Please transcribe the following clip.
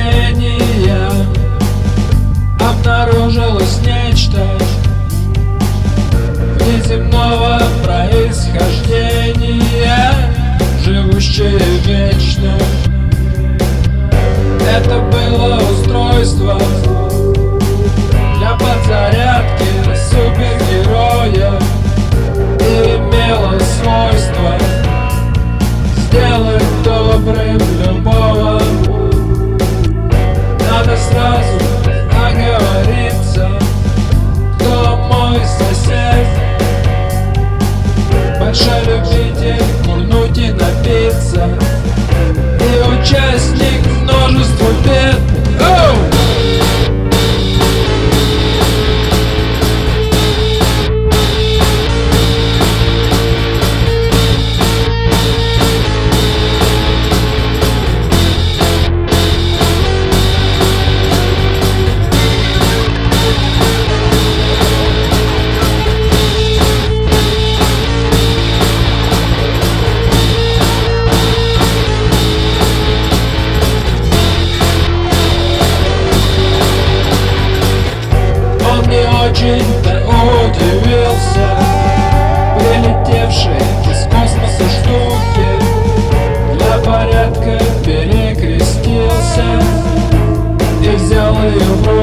мгновения Обнаружилось нечто Внеземного происхождения Живущее вечно. участник множества бед. Oh! день ты удивился прилетевший из космоса штуки. Для порядка перекрестился И взял ее в руки